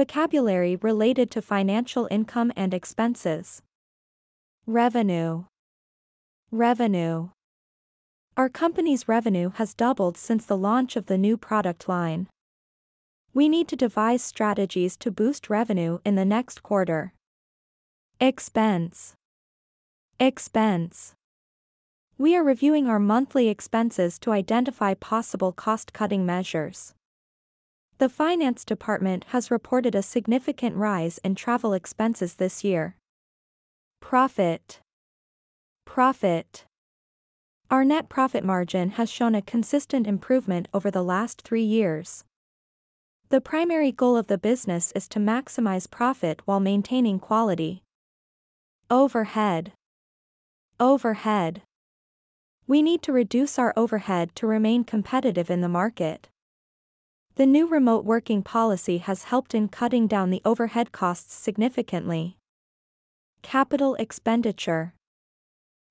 Vocabulary related to financial income and expenses. Revenue. Revenue. Our company's revenue has doubled since the launch of the new product line. We need to devise strategies to boost revenue in the next quarter. Expense. Expense. We are reviewing our monthly expenses to identify possible cost cutting measures. The finance department has reported a significant rise in travel expenses this year. Profit. Profit. Our net profit margin has shown a consistent improvement over the last three years. The primary goal of the business is to maximize profit while maintaining quality. Overhead. Overhead. We need to reduce our overhead to remain competitive in the market. The new remote working policy has helped in cutting down the overhead costs significantly. Capital expenditure.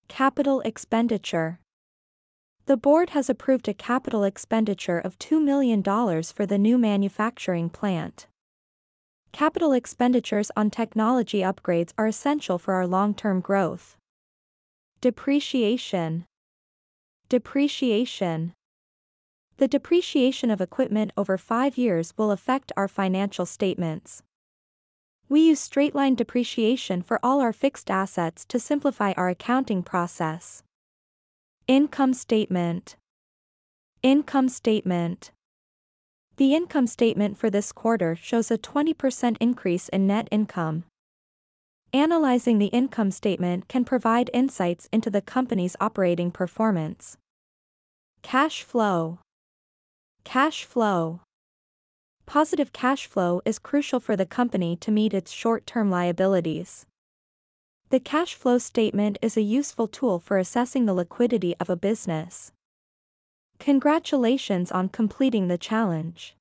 Capital expenditure. The board has approved a capital expenditure of $2 million for the new manufacturing plant. Capital expenditures on technology upgrades are essential for our long-term growth. Depreciation. Depreciation. The depreciation of equipment over five years will affect our financial statements. We use straight-line depreciation for all our fixed assets to simplify our accounting process. Income statement. Income statement. The income statement for this quarter shows a 20% increase in net income. Analyzing the income statement can provide insights into the company's operating performance. Cash flow. Cash flow. Positive cash flow is crucial for the company to meet its short-term liabilities. The cash flow statement is a useful tool for assessing the liquidity of a business. Congratulations on completing the challenge.